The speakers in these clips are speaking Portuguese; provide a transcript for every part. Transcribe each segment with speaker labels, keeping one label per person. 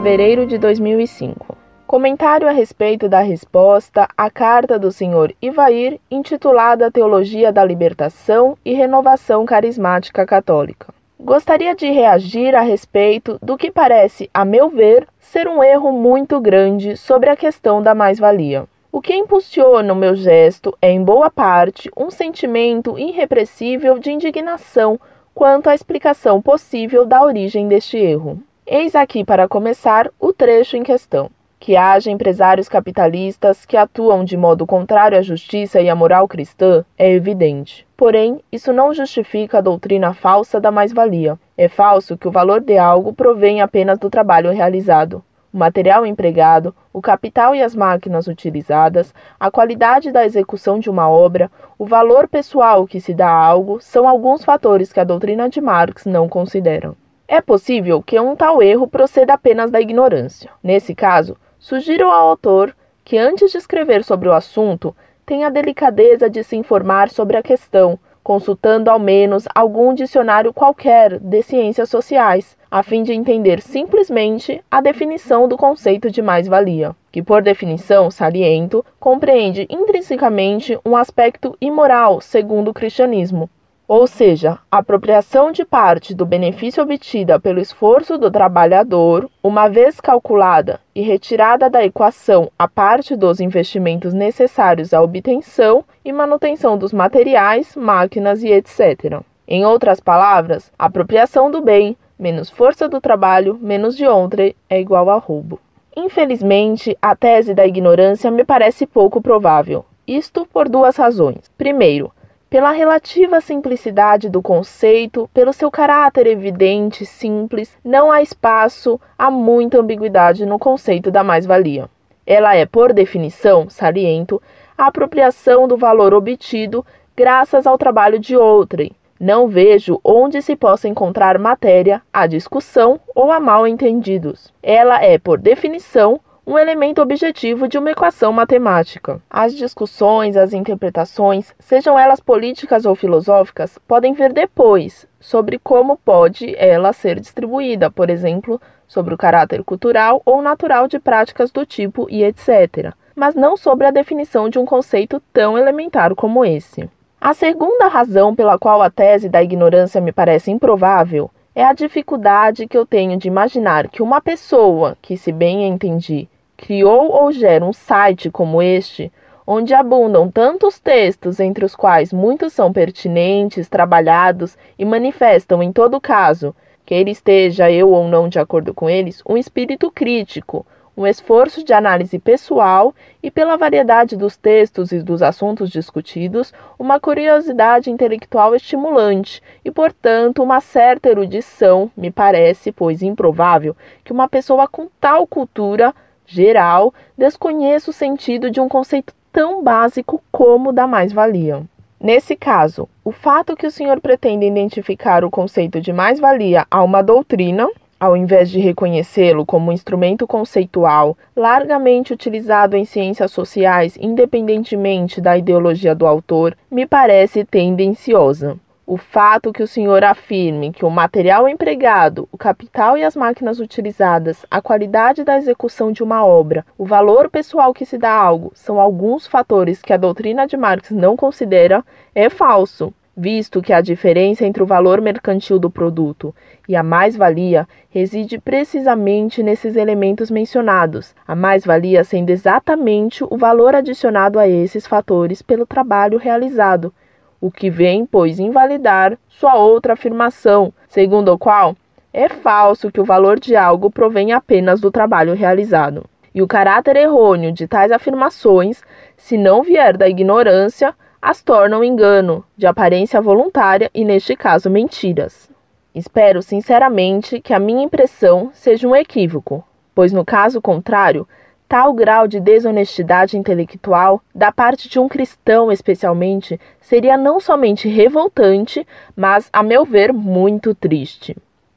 Speaker 1: fevereiro de 2005. Comentário a respeito da resposta à carta do Sr. Ivair, intitulada Teologia da Libertação e Renovação Carismática Católica. Gostaria de reagir a respeito do que parece, a meu ver, ser um erro muito grande sobre a questão da mais-valia. O que impulsiona o meu gesto é, em boa parte, um sentimento irrepressível de indignação quanto à explicação possível da origem deste erro. Eis aqui, para começar, o trecho em questão. Que haja empresários capitalistas que atuam de modo contrário à justiça e à moral cristã é evidente. Porém, isso não justifica a doutrina falsa da mais-valia. É falso que o valor de algo provém apenas do trabalho realizado. O material empregado, o capital e as máquinas utilizadas, a qualidade da execução de uma obra, o valor pessoal que se dá a algo são alguns fatores que a doutrina de Marx não considera. É possível que um tal erro proceda apenas da ignorância. Nesse caso, sugiro ao autor que, antes de escrever sobre o assunto, tenha a delicadeza de se informar sobre a questão, consultando ao menos algum dicionário qualquer de ciências sociais, a fim de entender simplesmente a definição do conceito de mais-valia, que, por definição, saliento, compreende intrinsecamente um aspecto imoral segundo o cristianismo, ou seja, apropriação de parte do benefício obtida pelo esforço do trabalhador, uma vez calculada e retirada da equação a parte dos investimentos necessários à obtenção e manutenção dos materiais, máquinas e etc. Em outras palavras, apropriação do bem menos força do trabalho menos de outrem é igual a roubo. Infelizmente, a tese da ignorância me parece pouco provável. Isto por duas razões. Primeiro, pela relativa simplicidade do conceito, pelo seu caráter evidente, simples, não há espaço a muita ambiguidade no conceito da mais-valia. Ela é, por definição, saliento, a apropriação do valor obtido graças ao trabalho de outrem. Não vejo onde se possa encontrar matéria a discussão ou a mal entendidos. Ela é, por definição, um elemento objetivo de uma equação matemática. As discussões, as interpretações, sejam elas políticas ou filosóficas, podem vir depois sobre como pode ela ser distribuída, por exemplo, sobre o caráter cultural ou natural de práticas do tipo e etc., mas não sobre a definição de um conceito tão elementar como esse. A segunda razão pela qual a tese da ignorância me parece improvável é a dificuldade que eu tenho de imaginar que uma pessoa que, se bem entendi, criou ou gera um site como este, onde abundam tantos textos, entre os quais muitos são pertinentes, trabalhados e manifestam, em todo caso, que ele esteja eu ou não de acordo com eles, um espírito crítico, um esforço de análise pessoal e, pela variedade dos textos e dos assuntos discutidos, uma curiosidade intelectual estimulante e, portanto, uma certa erudição, me parece, pois improvável, que uma pessoa com tal cultura geral, desconheça o sentido de um conceito tão básico como o da mais-valia. Nesse caso, o fato que o senhor pretende identificar o conceito de mais-valia a uma doutrina, ao invés de reconhecê-lo como um instrumento conceitual largamente utilizado em ciências sociais, independentemente da ideologia do autor, me parece tendenciosa. O fato que o senhor afirme que o material empregado, o capital e as máquinas utilizadas, a qualidade da execução de uma obra, o valor pessoal que se dá a algo, são alguns fatores que a doutrina de Marx não considera, é falso, visto que a diferença entre o valor mercantil do produto e a mais-valia reside precisamente nesses elementos mencionados, a mais-valia sendo exatamente o valor adicionado a esses fatores pelo trabalho realizado o que vem, pois, invalidar sua outra afirmação, segundo a qual é falso que o valor de algo provém apenas do trabalho realizado. E o caráter errôneo de tais afirmações, se não vier da ignorância, as tornam engano, de aparência voluntária e, neste caso, mentiras. Espero sinceramente que a minha impressão seja um equívoco, pois, no caso contrário, Tal grau de desonestidade intelectual, da parte de um cristão especialmente, seria não somente revoltante, mas, a meu ver, muito triste.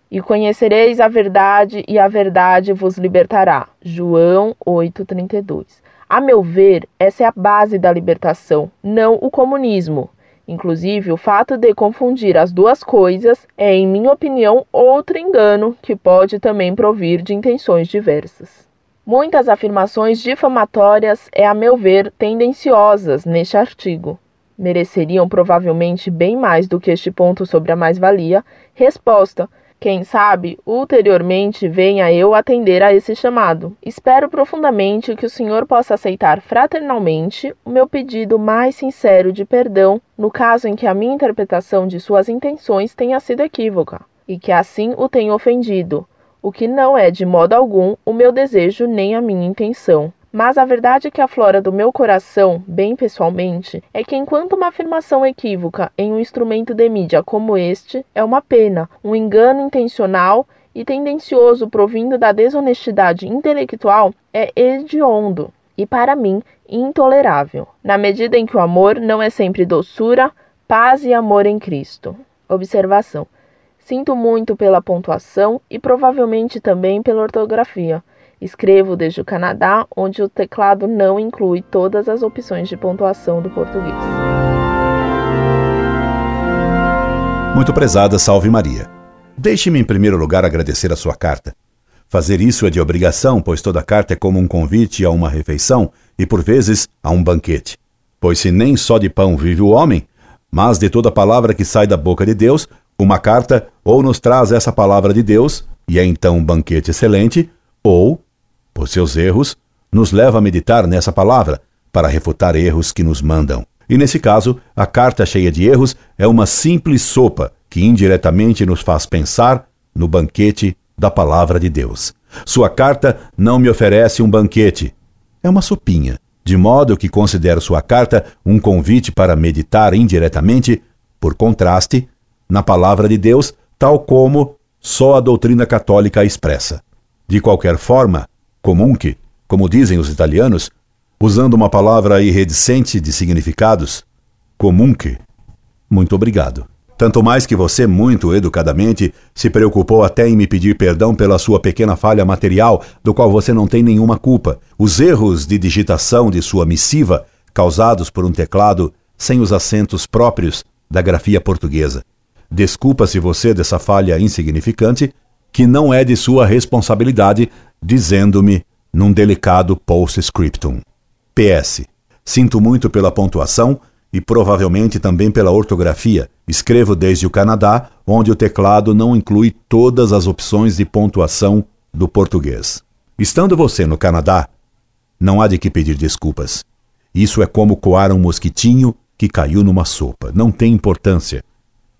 Speaker 1: E conhecereis a verdade, e a verdade vos libertará. João 8,32. A meu ver, essa é a base da libertação, não o comunismo. Inclusive, o fato de confundir as duas coisas é, em minha opinião, outro engano que pode também provir de intenções diversas. Muitas afirmações difamatórias é, a meu ver, tendenciosas neste artigo. Mereceriam provavelmente bem mais do que este ponto sobre a mais-valia resposta, quem sabe, ulteriormente venha eu atender a esse chamado. Espero profundamente que o Senhor possa aceitar fraternalmente o meu pedido mais sincero de perdão no caso em que a minha interpretação de suas intenções tenha sido equívoca e que assim o tenha ofendido, o que não é de modo algum o meu desejo nem a minha intenção. Mas a verdade que aflora do meu coração, bem pessoalmente, é que enquanto uma afirmação equívoca em um instrumento de mídia como este é uma pena, um engano intencional e tendencioso provindo da desonestidade intelectual, é hediondo e, para mim, intolerável, na medida em que o amor não é sempre doçura, paz e amor em Cristo. Observação: Sinto muito pela pontuação e provavelmente também pela ortografia Escrevo desde o Canadá, onde o teclado não inclui todas as opções de pontuação do português.
Speaker 2: Muito prezada, salve Maria. Deixe-me em primeiro lugar agradecer a sua carta. Fazer isso é de obrigação, pois toda carta é como um convite a uma refeição e, por vezes, a um banquete. Pois se nem só de pão vive o homem, mas de toda palavra que sai da boca de Deus, uma carta ou nos traz essa palavra de Deus, e é então um banquete excelente, ou por seus erros, nos leva a meditar nessa palavra para refutar erros que nos mandam. E nesse caso, a carta cheia de erros é uma simples sopa que indiretamente nos faz pensar no banquete da palavra de Deus. Sua carta não me oferece um banquete, é uma sopinha, de modo que considero sua carta um convite para meditar indiretamente, por contraste, na palavra de Deus, tal como só a doutrina católica a expressa. De qualquer forma, comunque, como dizem os italianos, usando uma palavra irredicente de significados, comunque. Muito obrigado. Tanto mais que você, muito educadamente, se preocupou até em me pedir perdão pela sua pequena falha material, do qual você não tem nenhuma culpa. Os erros de digitação de sua missiva, causados por um teclado sem os acentos próprios da grafia portuguesa. Desculpa-se você dessa falha insignificante, que não é de sua responsabilidade, dizendo-me num delicado post-scriptum. PS. Sinto muito pela pontuação e provavelmente também pela ortografia. Escrevo desde o Canadá, onde o teclado não inclui todas as opções de pontuação do português. Estando você no Canadá, não há de que pedir desculpas. Isso é como coar um mosquitinho que caiu numa sopa. Não tem importância.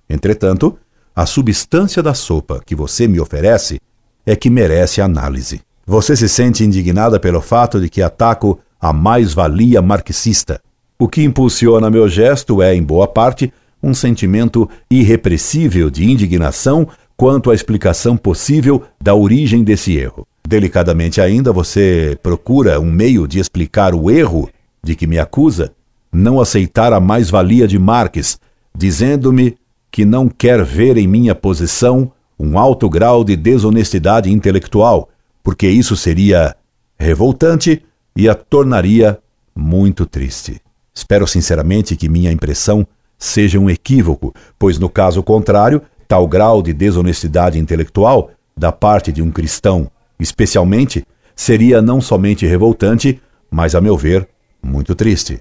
Speaker 2: Entretanto, a substância da sopa que você me oferece é que merece análise. Você se sente indignada pelo fato de que ataco a mais-valia marxista. O que impulsiona meu gesto é, em boa parte, um sentimento irrepressível de indignação quanto à explicação possível da origem desse erro. Delicadamente ainda, você procura um meio de explicar o erro de que me acusa, não aceitar a mais-valia de Marx, dizendo-me que não quer ver em minha posição um alto grau de desonestidade intelectual, porque isso seria revoltante e a tornaria muito triste. Espero sinceramente que minha impressão seja um equívoco, pois no caso contrário, tal grau de desonestidade intelectual da parte de um cristão, especialmente, seria não somente revoltante, mas a meu ver, muito triste.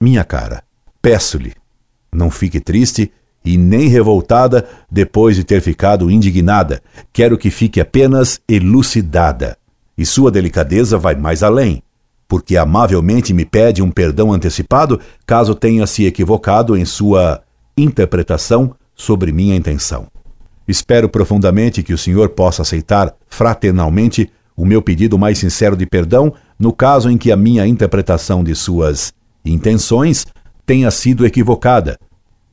Speaker 2: Minha cara, peço-lhe, não fique triste e nem revoltada depois de ter ficado indignada. Quero que fique apenas elucidada. E sua delicadeza vai mais além, porque amavelmente me pede um perdão antecipado caso tenha se equivocado em sua interpretação sobre minha intenção. Espero profundamente que o senhor possa aceitar fraternalmente o meu pedido mais sincero de perdão no caso em que a minha interpretação de suas intenções tenha sido equivocada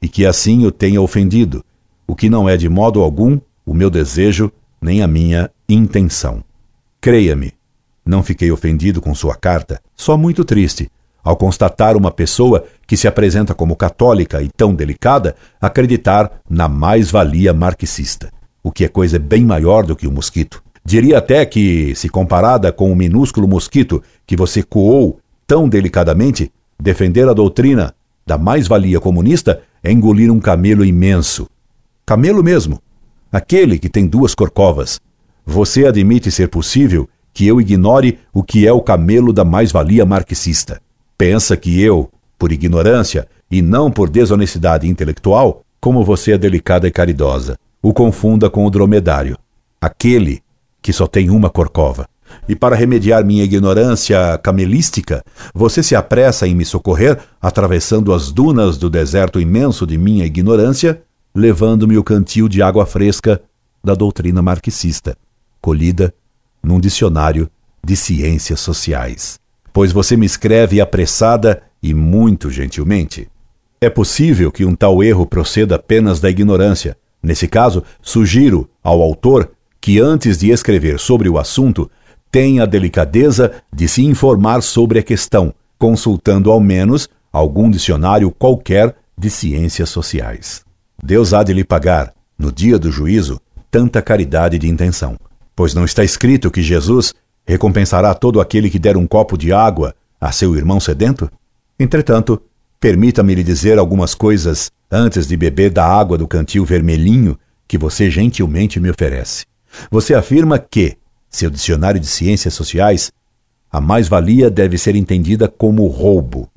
Speaker 2: e que assim o tenha ofendido, o que não é de modo algum o meu desejo nem a minha intenção. Creia-me, não fiquei ofendido com sua carta, só muito triste ao constatar uma pessoa que se apresenta como católica e tão delicada acreditar na mais-valia marxista, o que é coisa bem maior do que o mosquito. Diria até que, se comparada com o minúsculo mosquito que você coou tão delicadamente, defender a doutrina da mais-valia comunista é engolir um camelo imenso. Camelo mesmo. Aquele que tem duas corcovas. Você admite ser possível que eu ignore o que é o camelo da mais-valia marxista. Pensa que eu, por ignorância e não por desonestidade intelectual, como você é delicada e caridosa, o confunda com o dromedário, aquele que só tem uma corcova. E para remediar minha ignorância camelística, você se apressa em me socorrer, atravessando as dunas do deserto imenso de minha ignorância, levando-me o cantil de água fresca da doutrina marxista, colhida num dicionário de ciências sociais. Pois você me escreve apressada e muito gentilmente. É possível que um tal erro proceda apenas da ignorância. Nesse caso, sugiro ao autor que, antes de escrever sobre o assunto, tenha a delicadeza de se informar sobre a questão, consultando ao menos algum dicionário qualquer de ciências sociais. Deus há de lhe pagar, no dia do juízo, tanta caridade de intenção, pois não está escrito que Jesus recompensará todo aquele que der um copo de água a seu irmão sedento? Entretanto, permita-me lhe dizer algumas coisas antes de beber da água do cantil vermelhinho que você gentilmente me oferece. Você afirma que, seu dicionário de ciências sociais, a mais-valia deve ser entendida como roubo.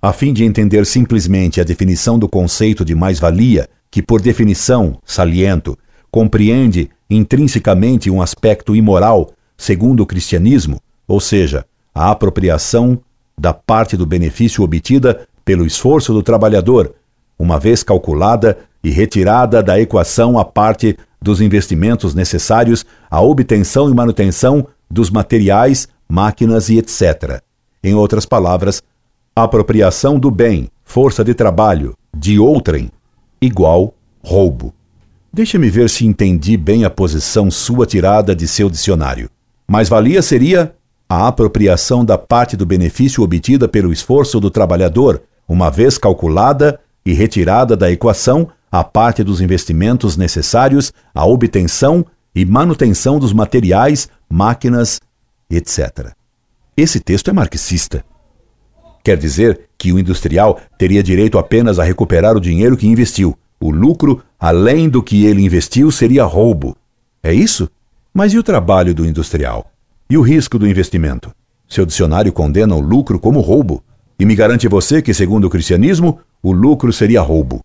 Speaker 2: A fim de entender simplesmente a definição do conceito de mais-valia, que por definição, saliento, compreende intrinsecamente um aspecto imoral, segundo o cristianismo, ou seja, a apropriação da parte do benefício obtida pelo esforço do trabalhador, uma vez calculada e retirada da equação a parte dos investimentos necessários à obtenção e manutenção dos materiais, máquinas e etc. Em outras palavras, apropriação do bem, força de trabalho, de outrem, igual roubo. Deixe-me ver se entendi bem a posição sua tirada de seu dicionário. Mais-valia seria a apropriação da parte do benefício obtida pelo esforço do trabalhador, uma vez calculada e retirada da equação a parte dos investimentos necessários à obtenção e manutenção dos materiais, máquinas, etc. Esse texto é marxista. Quer dizer que o industrial teria direito apenas a recuperar o dinheiro que investiu. O lucro, além do que ele investiu, seria roubo. É isso? Mas e o trabalho do industrial? E o risco do investimento? Seu dicionário condena o lucro como roubo. E me garante você que, segundo o cristianismo, o lucro seria roubo.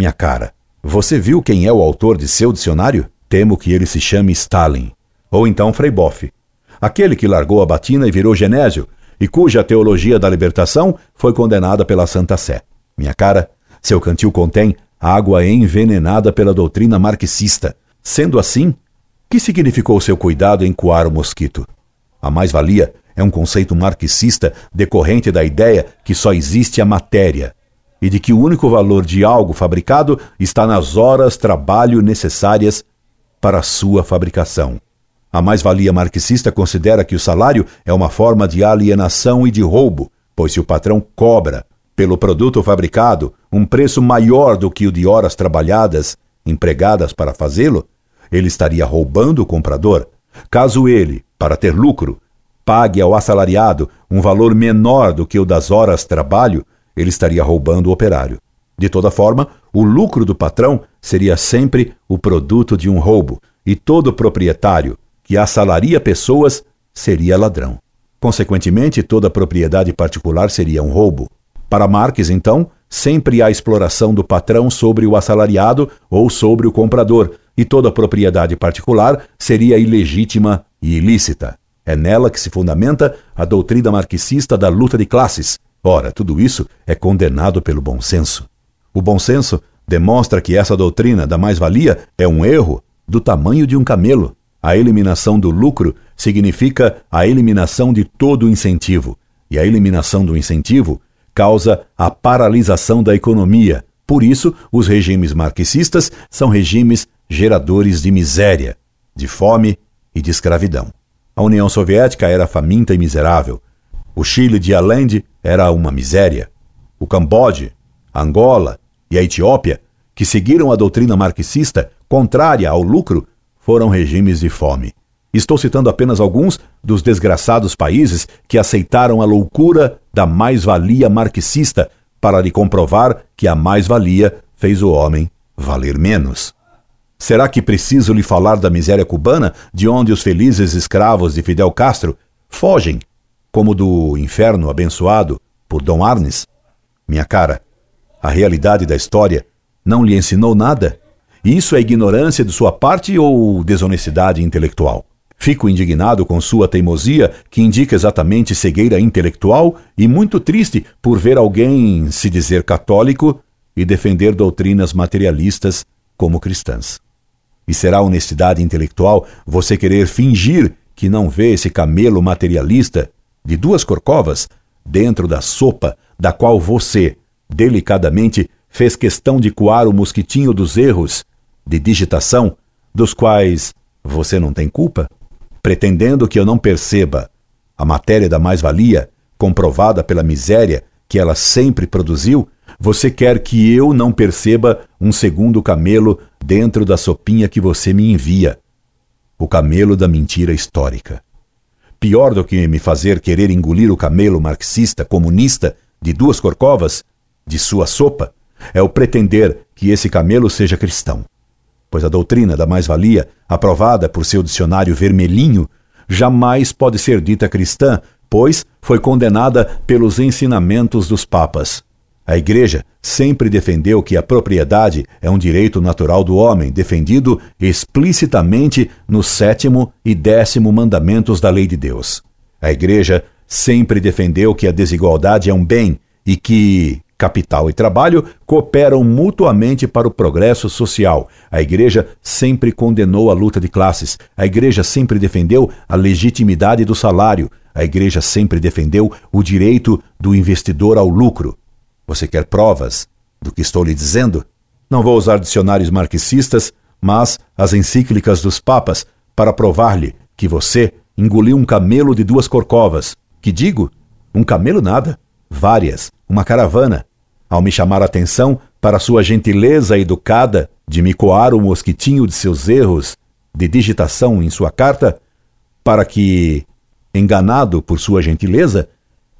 Speaker 2: Minha cara, você viu quem é o autor de seu dicionário? Temo que ele se chame Stalin. Ou então Frei Boff. Aquele que largou a batina e virou genésio, e cuja teologia da libertação foi condenada pela Santa Sé. Minha cara, seu cantil contém água envenenada pela doutrina marxista. Sendo assim, que significou seu cuidado em coar o mosquito? A mais-valia é um conceito marxista decorrente da ideia que só existe a matéria e de que o único valor de algo fabricado está nas horas trabalho necessárias para sua fabricação. A mais-valia marxista considera que o salário é uma forma de alienação e de roubo, pois se o patrão cobra pelo produto fabricado um preço maior do que o de horas trabalhadas empregadas para fazê-lo, ele estaria roubando o comprador. Caso ele, para ter lucro, pague ao assalariado um valor menor do que o das horas trabalho, ele estaria roubando o operário. De toda forma, o lucro do patrão seria sempre o produto de um roubo, e todo proprietário que assalaria pessoas seria ladrão. Consequentemente, toda propriedade particular seria um roubo. Para Marx, então, sempre há exploração do patrão sobre o assalariado ou sobre o comprador, e toda propriedade particular seria ilegítima e ilícita. É nela que se fundamenta a doutrina marxista da luta de classes, Ora, tudo isso é condenado pelo bom senso. O bom senso demonstra que essa doutrina da mais-valia é um erro do tamanho de um camelo. A eliminação do lucro significa a eliminação de todo o incentivo, e a eliminação do incentivo causa a paralisação da economia. Por isso, os regimes marxistas são regimes geradores de miséria, de fome e de escravidão. A União Soviética era faminta e miserável. O Chile de Allende era uma miséria. O Camboja, Angola e a Etiópia, que seguiram a doutrina marxista contrária ao lucro, foram regimes de fome. Estou citando apenas alguns dos desgraçados países que aceitaram a loucura da mais-valia marxista para lhe comprovar que a mais-valia fez o homem valer menos. Será que preciso lhe falar da miséria cubana, de onde os felizes escravos de Fidel Castro fogem, como do inferno abençoado por Dom Arnes? Minha cara, a realidade da história não lhe ensinou nada? Isso é ignorância de sua parte ou desonestidade intelectual? Fico indignado com sua teimosia, que indica exatamente cegueira intelectual, e muito triste por ver alguém se dizer católico e defender doutrinas materialistas como cristãs. E será honestidade intelectual você querer fingir que não vê esse camelo materialista de duas corcovas dentro da sopa da qual você, delicadamente, fez questão de coar o mosquitinho dos erros de digitação, dos quais você não tem culpa? Pretendendo que eu não perceba a matéria da mais-valia, comprovada pela miséria que ela sempre produziu, você quer que eu não perceba um segundo camelo dentro da sopinha que você me envia? O camelo da mentira histórica. Pior do que me fazer querer engolir o camelo marxista comunista de duas corcovas de sua sopa é o pretender que esse camelo seja cristão. Pois a doutrina da mais-valia, aprovada por seu dicionário vermelhinho, jamais pode ser dita cristã, pois foi condenada pelos ensinamentos dos papas. A Igreja sempre defendeu que a propriedade é um direito natural do homem, defendido explicitamente no sétimo e décimo mandamentos da lei de Deus. A Igreja sempre defendeu que a desigualdade é um bem e que capital e trabalho cooperam mutuamente para o progresso social. A Igreja sempre condenou a luta de classes. A Igreja sempre defendeu a legitimidade do salário. A Igreja sempre defendeu o direito do investidor ao lucro. Você quer provas do que estou lhe dizendo? Não vou usar dicionários marxistas, mas as encíclicas dos papas para provar-lhe que você engoliu um camelo de duas corcovas. Que digo? Um camelo nada. Várias. Uma caravana. Ao me chamar a atenção para sua gentileza educada de me coar o mosquitinho de seus erros de digitação em sua carta, para que, enganado por sua gentileza,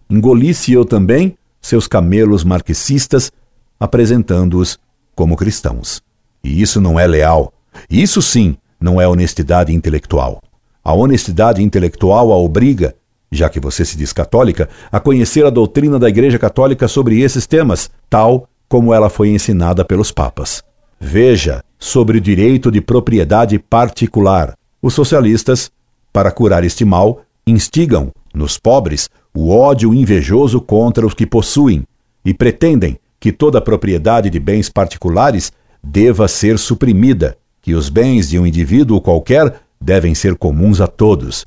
Speaker 2: engolisse eu também seus camelos marxistas, apresentando-os como cristãos. E isso não é leal. Isso sim não é honestidade intelectual. A honestidade intelectual a obriga, já que você se diz católica, a conhecer a doutrina da Igreja Católica sobre esses temas, tal como ela foi ensinada pelos papas. Veja sobre o direito de propriedade particular. Os socialistas, para curar este mal, instigam nos pobres o ódio invejoso contra os que possuem e pretendem que toda propriedade de bens particulares deva ser suprimida, que os bens de um indivíduo qualquer devem ser comuns a todos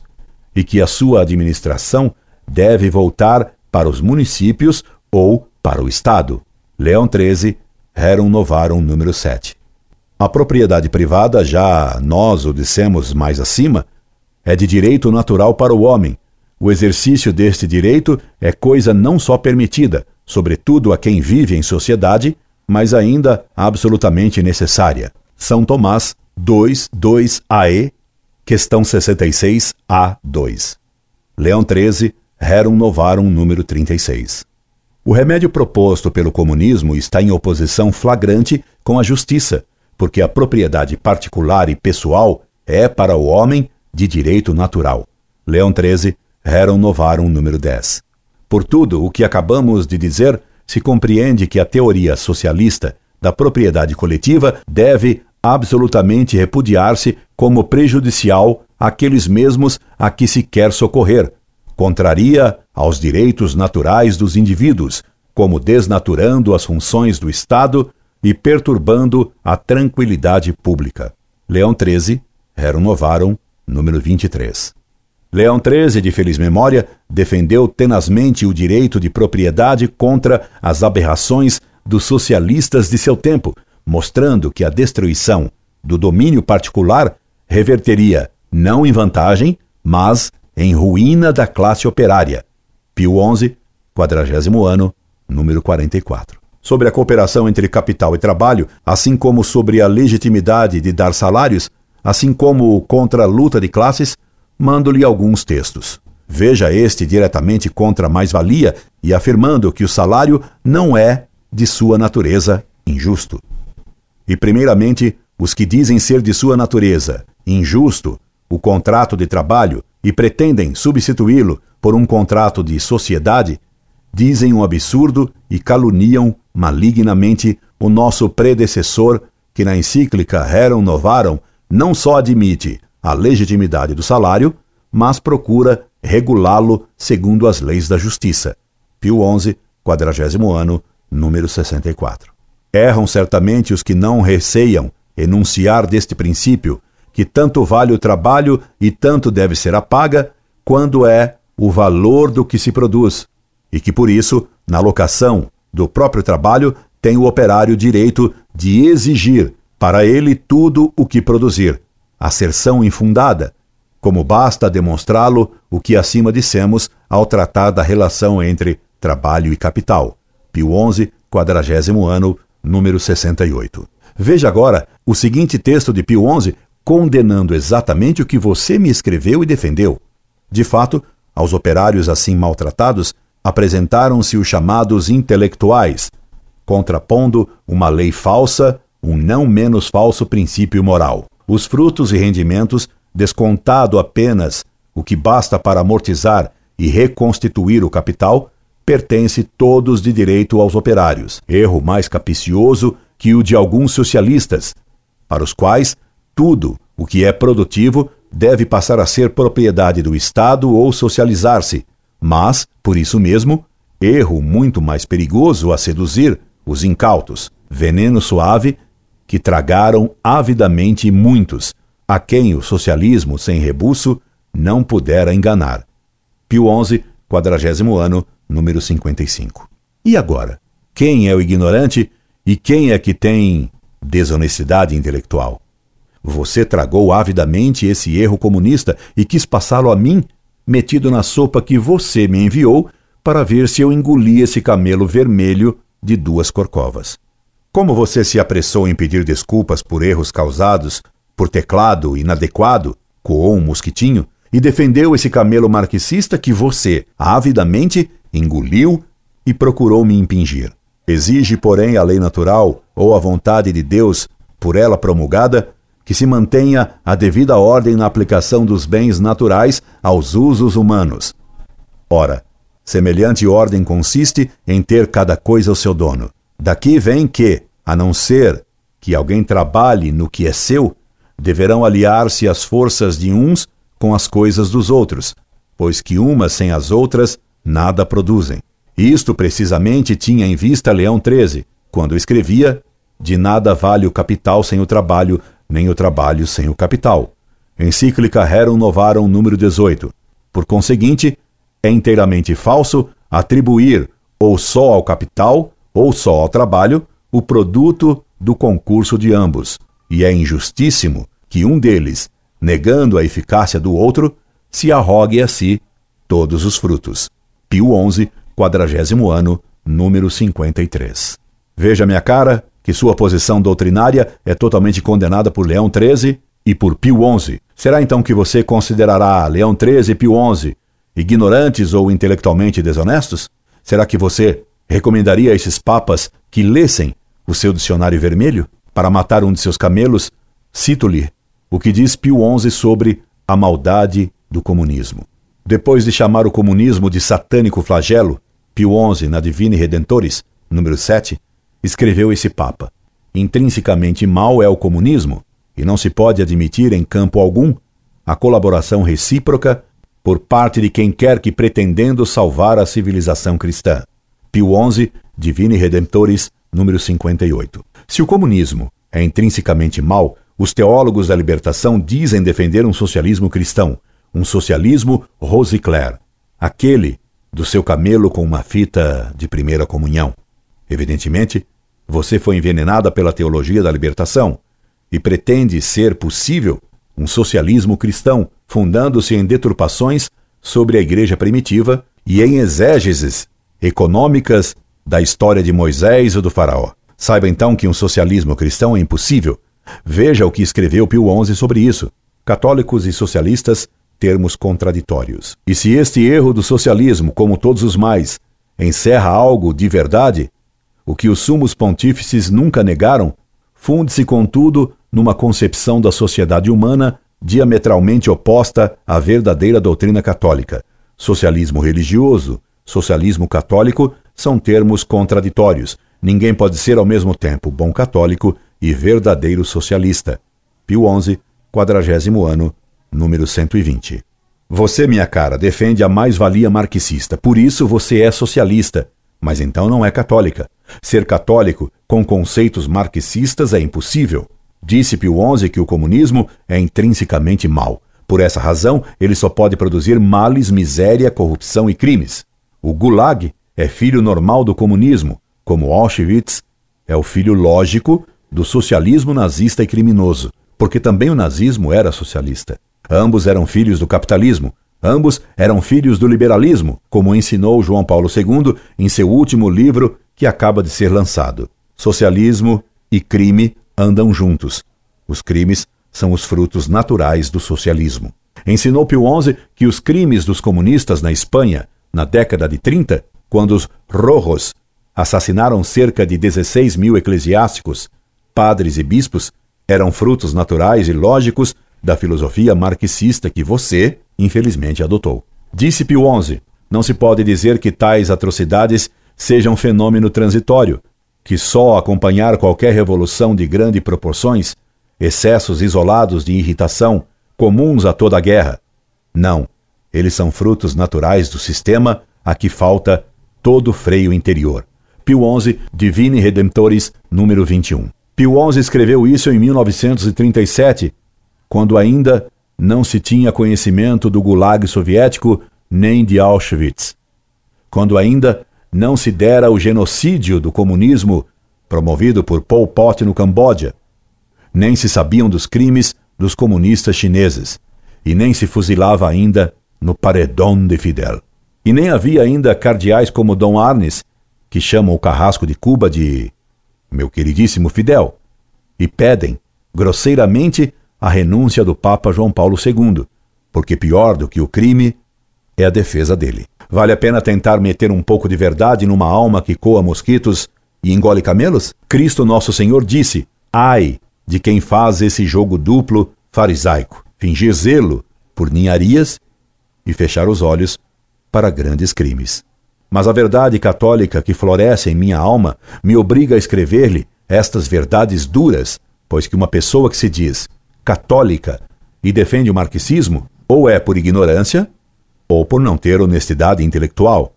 Speaker 2: e que a sua administração deve voltar para os municípios ou para o Estado. Leão 13, Rerum Novarum número 7. A propriedade privada, já nós o dissemos mais acima, é de direito natural para o homem, o exercício deste direito é coisa não só permitida, sobretudo a quem vive em sociedade, mas ainda absolutamente necessária. São Tomás 2, 2ae, questão 66a2. Leão 13, Rerum Novarum número 36. O remédio proposto pelo comunismo está em oposição flagrante com a justiça, porque a propriedade particular e pessoal é para o homem de direito natural. Leão 13, Rerum Novarum número 10. Por tudo o que acabamos de dizer, se compreende que a teoria socialista da propriedade coletiva deve absolutamente repudiar-se como prejudicial àqueles mesmos a que se quer socorrer, contraria aos direitos naturais dos indivíduos, como desnaturando as funções do Estado e perturbando a tranquilidade pública. Leão 13, Rerum Novarum, número 23. Leão XIII, de feliz memória, defendeu tenazmente o direito de propriedade contra as aberrações dos socialistas de seu tempo, mostrando que a destruição do domínio particular reverteria não em vantagem, mas em ruína da classe operária. Pio XI, quadragésimo ano, número 44. Sobre a cooperação entre capital e trabalho, assim como sobre a legitimidade de dar salários, assim como contra a luta de classes, mando-lhe alguns textos. veja este diretamente contra a mais-valia e afirmando que o salário não é, de sua natureza, injusto. E, primeiramente, os que dizem ser de sua natureza injusto o contrato de trabalho e pretendem substituí-lo por um contrato de sociedade, dizem um absurdo e caluniam malignamente o nosso predecessor, que na encíclica Rerum Novarum não só admite a legitimidade do salário, mas procura regulá-lo segundo as leis da justiça. Pio XI, quadragésimo ano, número 64. Erram certamente os que não receiam enunciar deste princípio que tanto vale o trabalho e tanto deve ser a paga, quando é o valor do que se produz, e que por isso, na locação do próprio trabalho, tem o operário direito de exigir para ele tudo o que produzir, asserção infundada, como basta demonstrá-lo o que acima dissemos ao tratar da relação entre trabalho e capital. Pio XI, quadragésimo ano, número 68. Veja agora o seguinte texto de Pio XI condenando exatamente o que você me escreveu e defendeu. De fato, aos operários assim maltratados apresentaram-se os chamados intelectuais, contrapondo uma lei falsa, um não menos falso princípio moral. Os frutos e rendimentos, descontado apenas o que basta para amortizar e reconstituir o capital, pertence todos de direito aos operários. Erro mais capicioso que o de alguns socialistas, para os quais tudo o que é produtivo deve passar a ser propriedade do Estado ou socializar-se, mas, por isso mesmo, erro muito mais perigoso a seduzir os incautos, veneno suave que tragaram avidamente muitos, a quem o socialismo sem rebuço não pudera enganar. Pio XI, quadragésimo ano, número 55. E agora? Quem é o ignorante e quem é que tem desonestidade intelectual? Você tragou avidamente esse erro comunista e quis passá-lo a mim, metido na sopa que você me enviou, para ver se eu engolia esse camelo vermelho de duas corcovas. Como você se apressou em pedir desculpas por erros causados por teclado inadequado, coou um mosquitinho, e defendeu esse camelo marxista que você, avidamente, engoliu e procurou me impingir. Exige, porém, a lei natural ou a vontade de Deus, por ela promulgada, que se mantenha a devida ordem na aplicação dos bens naturais aos usos humanos. Ora, semelhante ordem consiste em ter cada coisa o seu dono. Daqui vem que, a não ser que alguém trabalhe no que é seu, deverão aliar-se as forças de uns com as coisas dos outros, pois que umas sem as outras nada produzem. Isto precisamente tinha em vista Leão XIII, quando escrevia: De nada vale o capital sem o trabalho, nem o trabalho sem o capital. Encíclica Rerum Novarum número 18. Por conseguinte, é inteiramente falso atribuir ou só ao capital ou só ao trabalho o produto do concurso de ambos, e é injustíssimo que um deles, negando a eficácia do outro, se arrogue a si todos os frutos. Pio XI, quadragésimo ano, número 53. Veja minha cara, que sua posição doutrinária é totalmente condenada por Leão XIII e por Pio XI. Será então que você considerará Leão XIII e Pio XI ignorantes ou intelectualmente desonestos? Será que você recomendaria a esses papas que lessem o seu dicionário vermelho para matar um de seus camelos? Cito-lhe o que diz Pio XI sobre a maldade do comunismo. Depois de chamar o comunismo de satânico flagelo, Pio XI, na Divine Redentores, número 7, escreveu esse Papa. Intrinsecamente mal é o comunismo, e não se pode admitir em campo algum a colaboração recíproca por parte de quem quer que pretendendo salvar a civilização cristã. Pio XI, Divine Redemptores, número 58. Se o comunismo é intrinsecamente mal, os teólogos da libertação dizem defender um socialismo cristão, um socialismo Rosicler, aquele do seu camelo com uma fita de primeira comunhão. Evidentemente, você foi envenenada pela teologia da libertação e pretende ser possível um socialismo cristão, fundando-se em deturpações sobre a igreja primitiva e em exégeses econômicas da história de Moisés ou do Faraó. Saiba então que um socialismo cristão é impossível. Veja o que escreveu Pio XI sobre isso. Católicos e socialistas termos contraditórios. E se este erro do socialismo, como todos os mais, encerra algo de verdade, o que os sumos pontífices nunca negaram, funde-se, contudo, numa concepção da sociedade humana diametralmente oposta à verdadeira doutrina católica. Socialismo religioso, socialismo católico são termos contraditórios. Ninguém pode ser ao mesmo tempo bom católico e verdadeiro socialista. Pio XI, quadragésimo ano, número 120. Você, minha cara, defende a mais-valia marxista, por isso você é socialista, mas então não é católica. Ser católico com conceitos marxistas é impossível. Disse Pio XI que o comunismo é intrinsecamente mau. Por essa razão, ele só pode produzir males, miséria, corrupção e crimes. O Gulag é filho normal do comunismo, como Auschwitz é o filho lógico do socialismo nazista e criminoso, porque também o nazismo era socialista. Ambos eram filhos do capitalismo, ambos eram filhos do liberalismo, como ensinou João Paulo II em seu último livro que acaba de ser lançado. Socialismo e crime andam juntos. Os crimes são os frutos naturais do socialismo. Ensinou Pio XI que os crimes dos comunistas na Espanha, na década de 30, quando os rojos assassinaram cerca de 16 mil eclesiásticos, padres e bispos, eram frutos naturais e lógicos da filosofia marxista que você, infelizmente, adotou. Disse Pio XI: não se pode dizer que tais atrocidades sejam fenômeno transitório, que só acompanhar qualquer revolução de grandes proporções, excessos isolados de irritação, comuns a toda a guerra. Não, eles são frutos naturais do sistema a que falta todo freio interior. Pio XI, Divine Redemptoris, número 21. Pio XI escreveu isso em 1937, quando ainda não se tinha conhecimento do Gulag soviético nem de Auschwitz, quando ainda não se dera o genocídio do comunismo promovido por Pol Pot no Camboja, nem se sabiam dos crimes dos comunistas chineses, e nem se fuzilava ainda no paredão de Fidel. E nem havia ainda cardeais como Dom Arnes, que chamam o carrasco de Cuba de meu queridíssimo Fidel, e pedem, grosseiramente, a renúncia do Papa João Paulo II, porque pior do que o crime é a defesa dele. Vale a pena tentar meter um pouco de verdade numa alma que coa mosquitos e engole camelos? Cristo Nosso Senhor disse: Ai de quem faz esse jogo duplo farisaico, fingir zelo por ninharias e fechar os olhos para grandes crimes. Mas a verdade católica que floresce em minha alma me obriga a escrever-lhe estas verdades duras, pois que uma pessoa que se diz católica e defende o marxismo, ou é por ignorância, ou por não ter honestidade intelectual.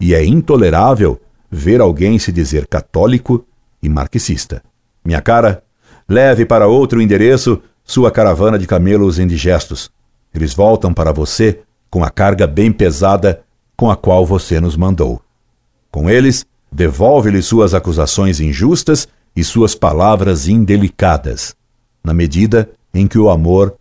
Speaker 2: E é intolerável ver alguém se dizer católico e marxista. Minha cara, leve para outro endereço sua caravana de camelos indigestos. Eles voltam para você com a carga bem pesada com a qual você nos mandou. Com eles, devolve-lhe suas acusações injustas e suas palavras indelicadas na medida em que o amor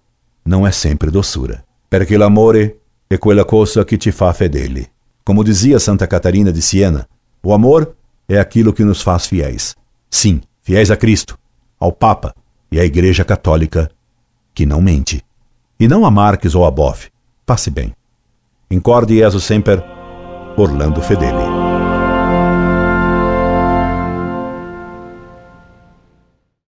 Speaker 2: não é sempre doçura. Perché l'amore è quella cosa que te fa fedele. Como dizia Santa Catarina de Siena, o amor é aquilo que nos faz fiéis. Sim, fiéis a Cristo, ao Papa e à Igreja Católica, que não mente. E não a Marques ou a Boff. Passe bem. Incorde Jesus Semper, Orlando Fedeli.